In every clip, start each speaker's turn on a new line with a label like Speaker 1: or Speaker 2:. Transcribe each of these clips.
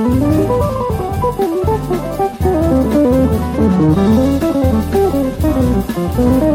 Speaker 1: Thank you.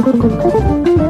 Speaker 1: Saludos,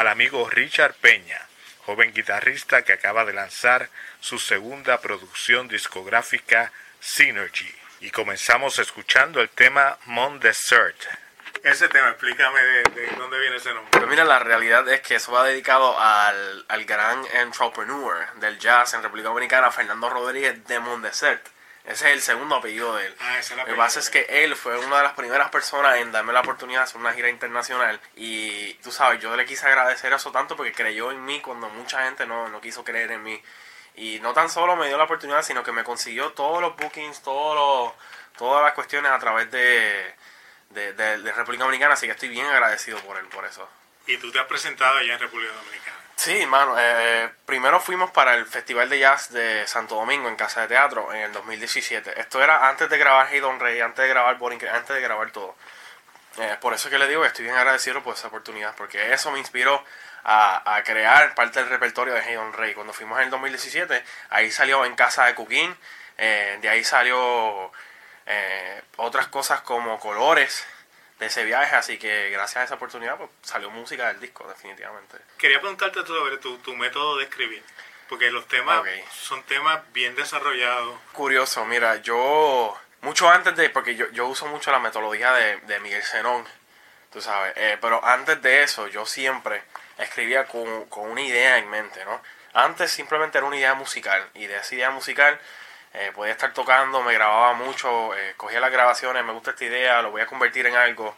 Speaker 1: al amigo Richard Peña, joven guitarrista que acaba de lanzar su segunda producción discográfica Synergy. Y comenzamos escuchando el tema Mon Desert. Ese tema, explícame de, dónde viene ese nombre.
Speaker 2: Pues mira, la realidad es que eso va dedicado al, al gran entrepreneur del jazz en República Dominicana, Fernando Rodríguez de Mon Desert ese es el segundo apellido de él.
Speaker 1: Ah,
Speaker 2: Lo que pasa es que él fue una de las primeras personas en darme la oportunidad de hacer una gira internacional. Y tú sabes, yo le quise agradecer eso tanto porque creyó en mí cuando mucha gente no, no quiso creer en mí. Y no tan solo me dio la oportunidad, sino que me consiguió todos los bookings, todos todas las cuestiones a través de, de, de República Dominicana. Así que estoy bien agradecido por él, por eso.
Speaker 1: ¿Y tú te has presentado allá en República Dominicana?
Speaker 2: Sí, hermano. Eh, primero fuimos para el Festival de Jazz de Santo Domingo en Casa de Teatro en el 2017. Esto era antes de grabar Hey Don Rey, antes de grabar Boring, antes de grabar todo. Eh, por eso que le digo que estoy bien agradecido por esa oportunidad, porque eso me inspiró a, crear parte del repertorio de Hey Don Rey. Cuando fuimos en el 2017, ahí salió En Casa de Cuquín, eh, de ahí salió otras cosas como Colores, de ese viaje, así que gracias a esa oportunidad pues, salió música del disco, definitivamente.
Speaker 1: Quería preguntarte sobre tu, tu método de escribir, porque los temas son temas bien desarrollados.
Speaker 2: Curioso, mira, yo mucho antes de, porque yo, yo uso mucho la metodología de, de Miguel Zenón, tú sabes, eh, pero antes de eso yo siempre escribía con, con, una idea en mente, ¿no? Antes simplemente era una idea musical y de esa idea musical eh, podía estar tocando, me grababa mucho, eh, cogía las grabaciones, me gusta esta idea, lo voy a convertir en algo,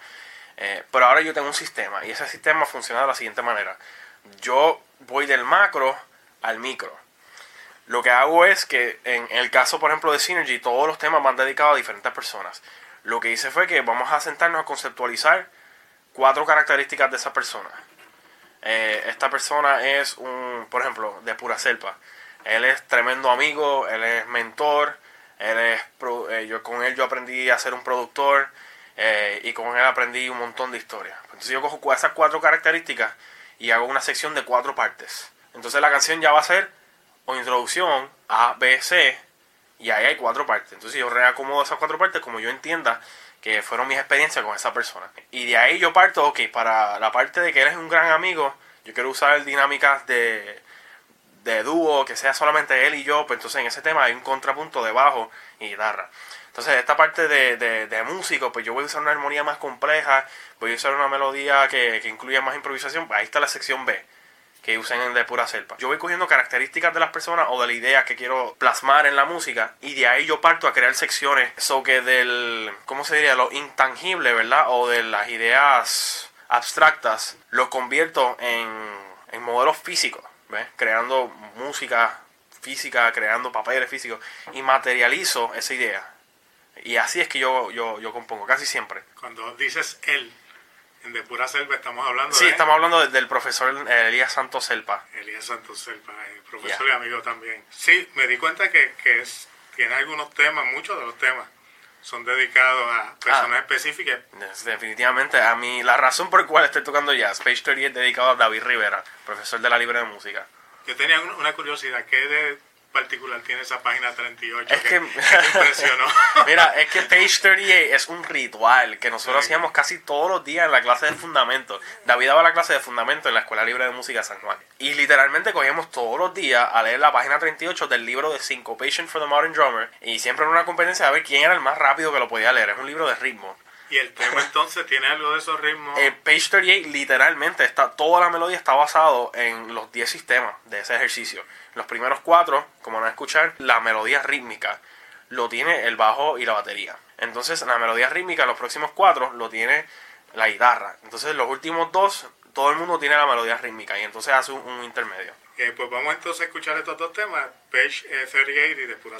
Speaker 2: eh, pero ahora yo tengo un sistema y ese sistema funciona de la siguiente manera. Yo voy del macro al micro. Lo que hago es que en el caso, por ejemplo, de Synergy, todos los temas van dedicados a diferentes personas. Lo que hice fue que vamos a sentarnos a conceptualizar cuatro características de esa persona. Eh, esta persona es un, por ejemplo, de pura selva. Él es tremendo amigo, él es mentor, él es, eh, yo con él yo aprendí a ser un productor eh, y con él aprendí un montón de historias. Entonces yo cojo esas cuatro características y hago una sección de cuatro partes. Entonces la canción ya va a ser o introducción A, B, C y ahí hay cuatro partes. Entonces yo reacomodo esas cuatro partes como yo entienda que fueron mis experiencias con esa persona. Y de ahí yo parto, ok, para la parte de que eres un gran amigo, yo quiero usar dinámicas de, de dúo, que sea solamente él y yo, pues entonces en ese tema hay un contrapunto de bajo y guitarra. Entonces esta parte de, de, músico, pues yo voy a usar una armonía más compleja, voy a usar una melodía que, que incluya más improvisación, ahí está la sección B que usen de pura selva. Yo voy cogiendo características de las personas o de la idea que quiero plasmar en la música y de ahí yo parto a crear secciones so que del, ¿cómo se diría? Lo intangible, ¿verdad? O de las ideas abstractas, lo convierto en, en modelos físicos, ¿ves? Creando música física, creando papeles físicos y materializo esa idea. Y así es que yo, yo, yo compongo, casi siempre.
Speaker 1: Cuando dices él, en De Pura Selva estamos hablando
Speaker 2: Sí, estamos hablando del profesor Elías Santos Selpa.
Speaker 1: Elías Santos Selpa, eh, profesor y amigo también. Sí, me di cuenta que, que tiene algunos temas, muchos de los temas son dedicados a personas ah. específicas.
Speaker 2: Definitivamente, a mí la razón por la cual estoy tocando jazz, Page 30 es dedicado a David Rivera, profesor de la Libre de Música.
Speaker 1: Yo tenía una curiosidad, ¿qué de particular tiene esa página 38 es que, me impresionó.
Speaker 2: Mira, es que Page 38 es un ritual que nosotros hacíamos casi todos los días en la clase de fundamento. David daba la clase de fundamento en la Escuela Libre de Música San Juan. Y literalmente cogíamos todos los días a leer la página 38 del libro de Syncopation for the Modern Drummer. Y siempre en una competencia a ver quién era el más rápido que lo podía leer. Es un libro de ritmo.
Speaker 1: ¿Y el tema entonces tiene algo de esos ritmos?
Speaker 2: El Page 38 literalmente está, toda la melodía está basado en los 10 sistemas de ese ejercicio. Los primeros cuatro, como van a escuchar, la melodía rítmica lo tiene el bajo y la batería. Entonces la melodía rítmica, los próximos cuatro, lo tiene la guitarra. Entonces los últimos dos, todo el mundo tiene la melodía rítmica y entonces hace un, intermedio.
Speaker 1: Eh, pues vamos entonces a escuchar estos dos temas, Page 38 y de Pura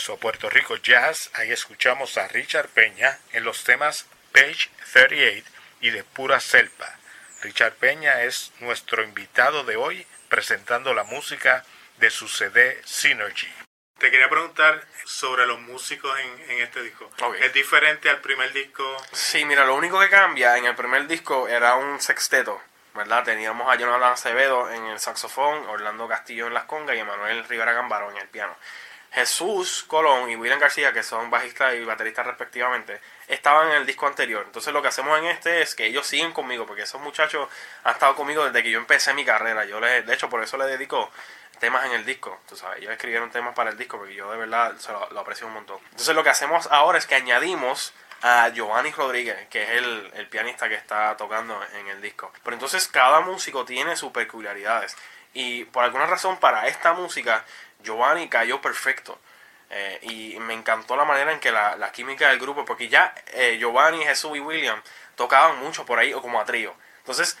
Speaker 1: regreso a Puerto Rico Jazz, ahí escuchamos a Richard Peña en los temas Page 38 y de Pura Selva. Richard Peña es nuestro invitado de hoy presentando la música de su CD Synergy. Te quería preguntar sobre los músicos en, este disco. ¿Es diferente al primer disco?
Speaker 2: Sí, mira, lo único que cambia en el primer disco era un sexteto, ¿verdad? Teníamos a Jonathan Acevedo en el saxofón, Orlando Castillo en las congas y Manuel Rivera Gambaro en el piano. Jesús Colón y William García, que son bajistas y bateristas respectivamente, estaban en el disco anterior. Entonces lo que hacemos en este es que ellos siguen conmigo, porque esos muchachos han estado conmigo desde que yo empecé mi carrera. Yo les, de hecho, por eso les dedico temas en el disco. Tú sabes, ellos escribieron temas para el disco porque yo de verdad se lo, aprecio un montón. Entonces lo que hacemos ahora es que añadimos a Giovanni Rodríguez, que es el, el pianista que está tocando en el disco. Pero entonces cada músico tiene sus peculiaridades. Y por alguna razón para esta música Giovanni cayó perfecto. Eh, y me encantó la manera en que la, la química del grupo, porque ya eh, Giovanni, Jesús y William tocaban mucho por ahí o como a trío. Entonces,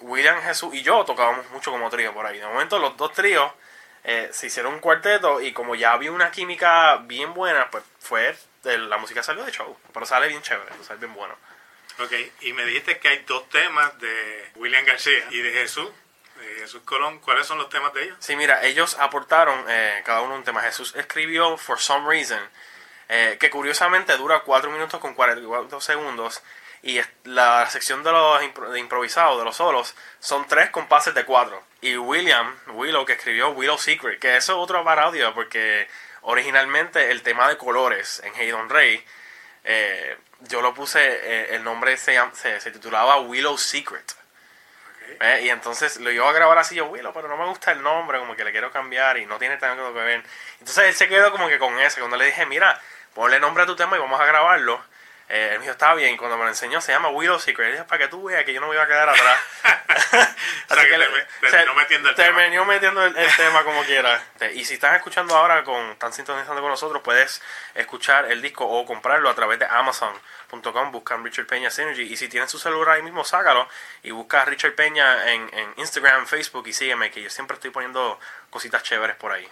Speaker 2: William, Jesús y yo tocábamos mucho como trío por ahí. De momento los dos tríos eh, se hicieron un cuarteto y como ya había una química bien buena, pues fue, la música salió de show, pero sale bien chévere, sale bien bueno.
Speaker 1: Ok, y me dijiste que hay dos temas de William García y de Jesús. Jesús Colón, ¿cuáles son los temas de ellos?
Speaker 2: Sí, mira, ellos aportaron eh, cada uno un tema. Jesús escribió For Some Reason, eh, que curiosamente dura 4 minutos con 44 segundos. Y la sección de los de improvisados, de los solos, son tres compases de cuatro. Y William, Willow, que escribió Willow Secret, que eso es otro parodia, porque originalmente el tema de colores en Hey Don Rey, eh, yo lo puse, el nombre se, se, se titulaba Willow Secret. Eh, y entonces lo iba a grabar así yo, Willow, pero no me gusta el nombre, como que le quiero cambiar y no tiene tanto que ver. Entonces él se quedó como que con ese. Cuando le dije, mira, ponle nombre a tu tema y vamos a grabarlo. Eh, él me dijo, está bien. Cuando me lo enseñó, se llama Willow Secret. Dije, para que tú veas que yo no me iba a quedar atrás.
Speaker 1: Así que, terminó metiendo el
Speaker 2: terminó metiendo el, tema como quiera. Y si estás escuchando ahora, con están sintonizando con nosotros, puedes escuchar el disco o comprarlo a través de Amazon.com. Buscan Richard Peña Synergy. Y si tienes su celular ahí mismo, sácalo y busca a Richard Peña en, en Instagram, Facebook y sígueme, que yo siempre estoy poniendo cositas chéveres por ahí.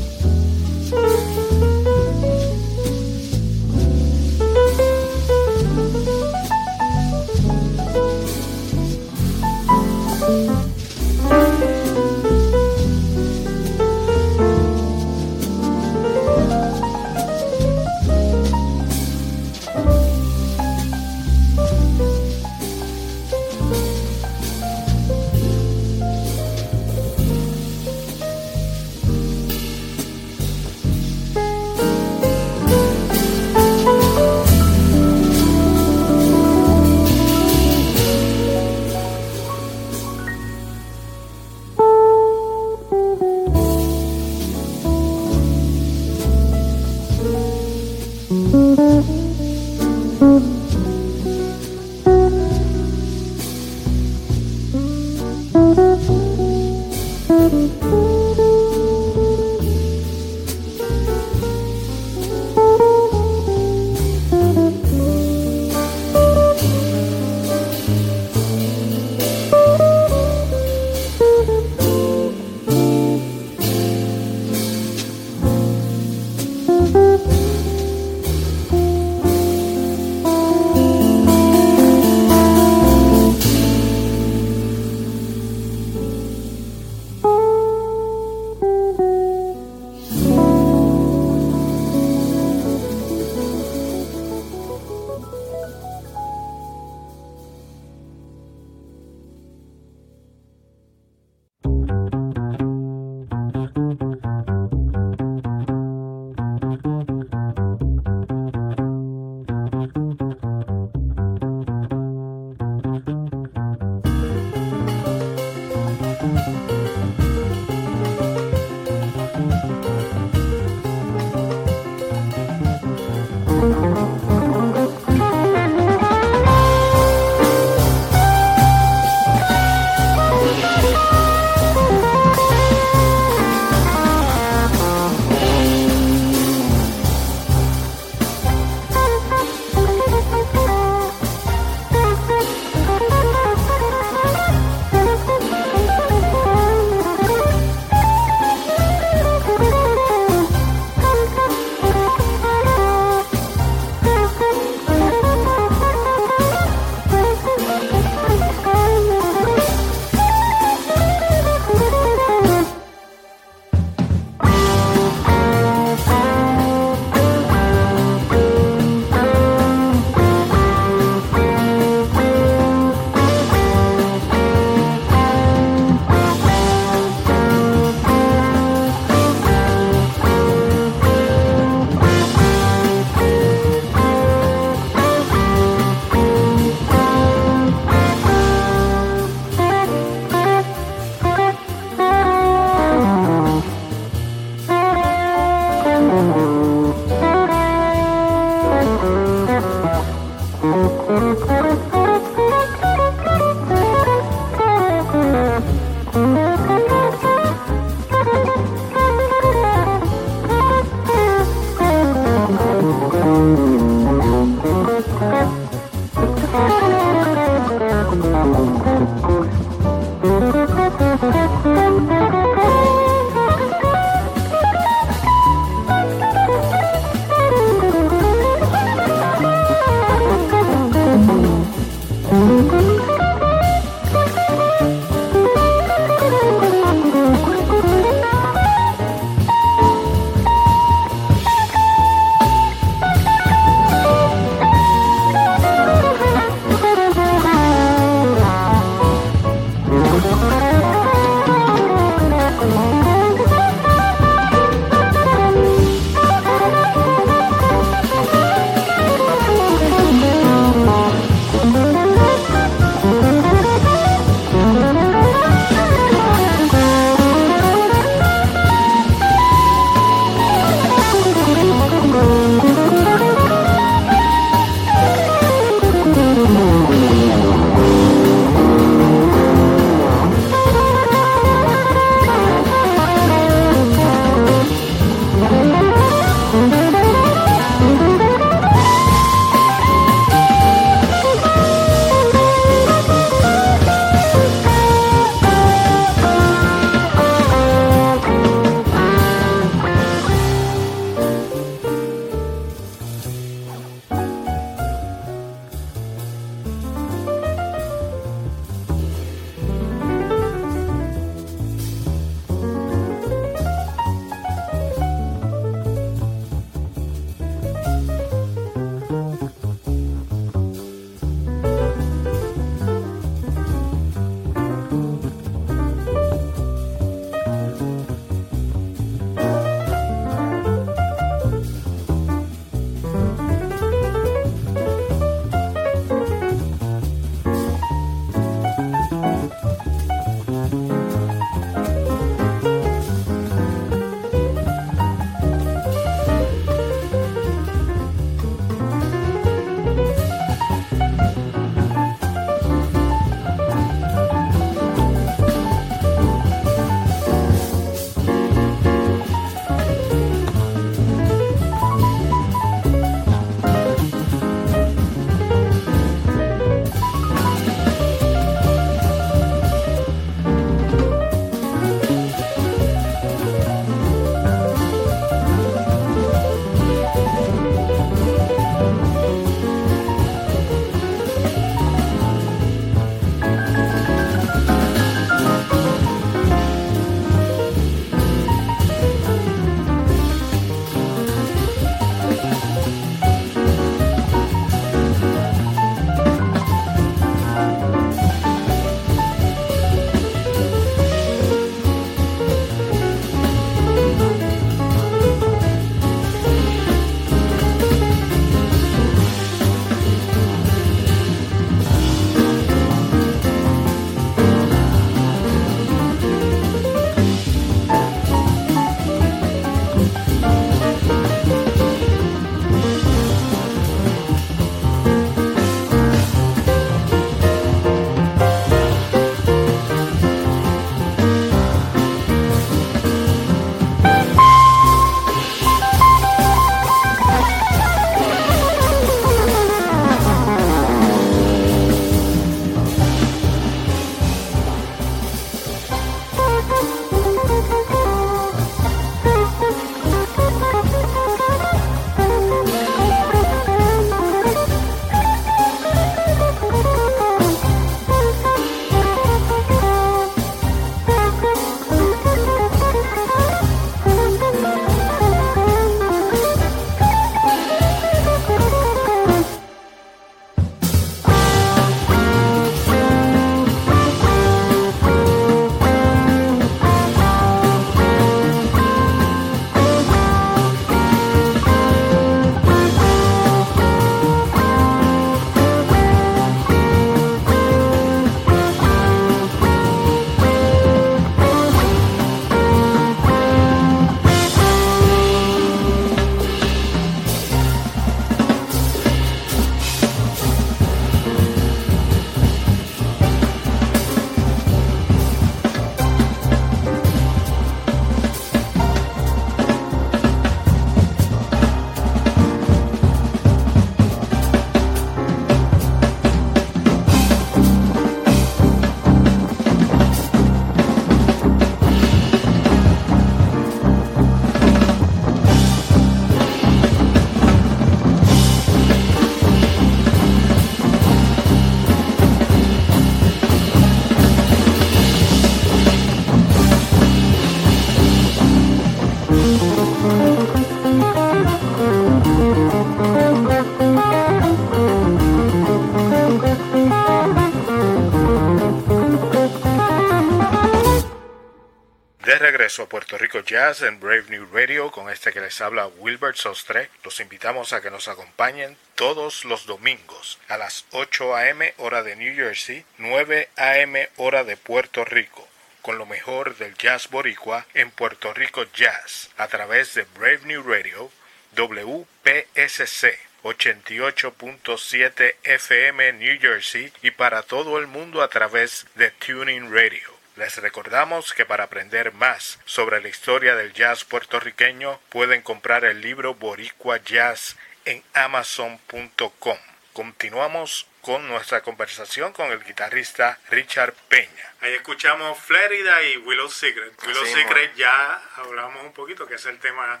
Speaker 1: Regreso a Puerto Rico Jazz en Brave New Radio con este que les habla Wilbert Sostre. Los invitamos a que nos acompañen todos los domingos a las 8 a.m. hora de New Jersey, 9 a.m. hora de Puerto Rico con lo mejor del jazz boricua en Puerto Rico Jazz a través de Brave New Radio WPSC 88.7 FM New Jersey y para todo el mundo a través de Tuning Radio. Les recordamos que para aprender más sobre la historia del jazz puertorriqueño pueden comprar el libro Boricua Jazz en amazon.com. Continuamos con nuestra conversación con el guitarrista Richard Peña. Ahí escuchamos Florida y Willow Secret. Willow Secret ya hablamos un poquito, que es el tema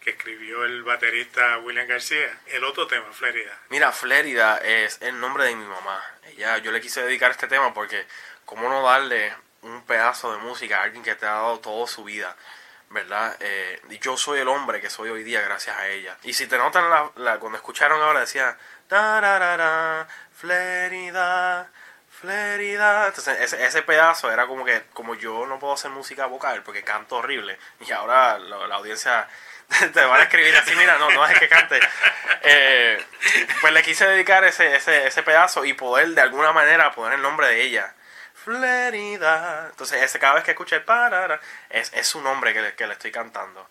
Speaker 1: que escribió el baterista William García. El otro tema, Florida.
Speaker 2: Mira, Florida es el nombre de mi mamá. Ella, yo le quise dedicar este tema porque, ¿cómo no darle un pedazo de música alguien que te ha dado toda su vida, ¿verdad? Eh, yo soy el hombre que soy hoy día gracias a ella. Y si te notan, la, cuando escucharon ahora decía, Flerida, Flerida. Entonces ese, ese, pedazo era como que, como yo no puedo hacer música vocal porque canto horrible, y ahora la, audiencia te van a escribir así, mira, no, no es que cante. Eh, pues le quise dedicar ese, ese, ese pedazo y poder de alguna manera poner el nombre de ella Florida. Entonces, ese, cada vez que escuche parara, es, es su nombre que que le estoy cantando.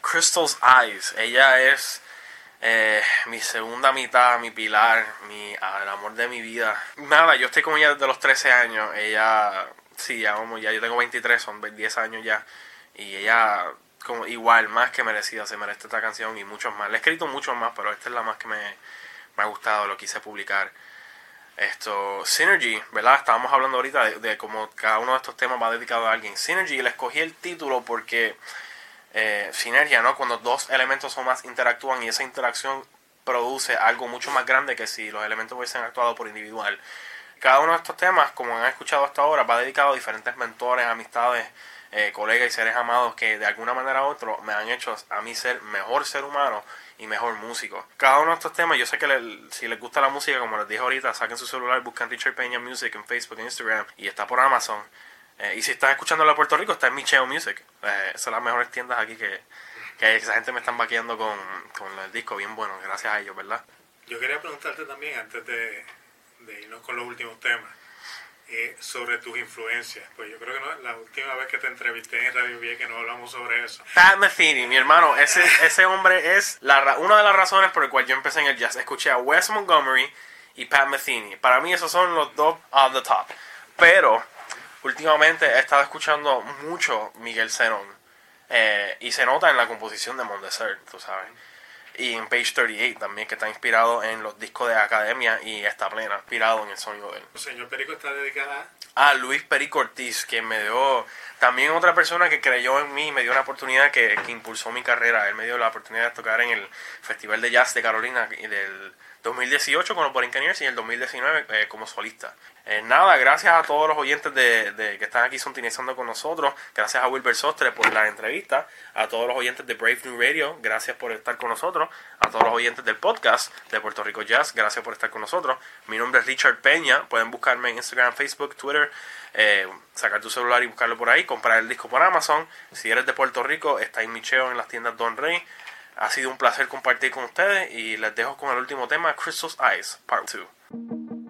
Speaker 2: Crystal's Eyes. Ella es eh, mi segunda mitad, mi pilar, mi, el amor de mi vida. Nada, yo estoy con ella desde los 13 años. Ella, sí, ya, vamos, ya yo tengo 23, son 10 años ya. Y ella, como igual, más que merecida, se merece esta canción y muchos más. Le he escrito muchos más, pero esta es la más que me, me ha gustado, lo quise publicar. Esto, Synergy, ¿verdad? Estábamos hablando ahorita de, de cómo cada uno de estos temas va dedicado a alguien. Synergy, le escogí el título porque eh, sinergia, ¿no? Cuando dos elementos o más interactúan y esa interacción produce algo mucho más grande que si los elementos hubiesen actuado por individual. Cada uno de estos temas, como han escuchado hasta ahora, va dedicado a diferentes mentores, amistades, eh, colegas y seres amados que de alguna manera u otra me han hecho a mí ser mejor ser humano y mejor músico. Cada uno de estos temas, yo sé que si les gusta la música, como les dije ahorita, saquen su celular, buscan Teacher Peña Music en Facebook, en Instagram y está por Amazon. Eh, y si estás escuchando en Puerto Rico, está en Micheo Music. Eh, son las mejores tiendas aquí que, que esa gente me están vaqueando con, con el disco bien bueno, gracias a ellos, ¿verdad?
Speaker 1: Yo quería preguntarte también, antes de, de irnos con los últimos temas, eh, sobre tus influencias. Pues yo creo que no, la última vez que te entrevisté en Radio que no hablamos sobre eso.
Speaker 2: Pat Metheny, mi hermano, ese, ese hombre es la, una de las razones por las cuales yo empecé en el jazz. Escuché a Wes Montgomery y Pat Metheny. Para mí esos son los dos on the top. Pero últimamente he estado escuchando mucho Miguel Zenón. Eh, y se nota en la composición de Mondesert, tú sabes. Y en Page 38 también, que está inspirado en los discos de Academia y está plena, inspirado en el sonido de él.
Speaker 1: El señor Perico está dedicada
Speaker 2: a Luis Perico Ortiz, que me dio también otra persona que creyó en mí, me dio una oportunidad que, que impulsó mi carrera. Él me dio la oportunidad de tocar en el Festival de Jazz de Carolina y del 2018 con los Borinqueniers y el 2019 eh, como solista. Eh, nada, gracias a todos los oyentes de, que están aquí sintonizando con nosotros. Gracias a Wilber Sostre por la entrevista. A todos los oyentes de Brave New Radio, gracias por estar con A todos los oyentes del podcast de Puerto Rico Jazz, gracias por estar con nosotros. Mi nombre es Richard Peña. Pueden buscarme en Instagram, Facebook, Twitter. Eh, sacar tu celular y buscarlo por ahí. Comprar el disco por Amazon. Si eres de Puerto Rico, está en Micheo en las tiendas Don Rey. Ha sido un placer compartir con ustedes y les dejo con el último tema, Crystal's Eyes, Part 2.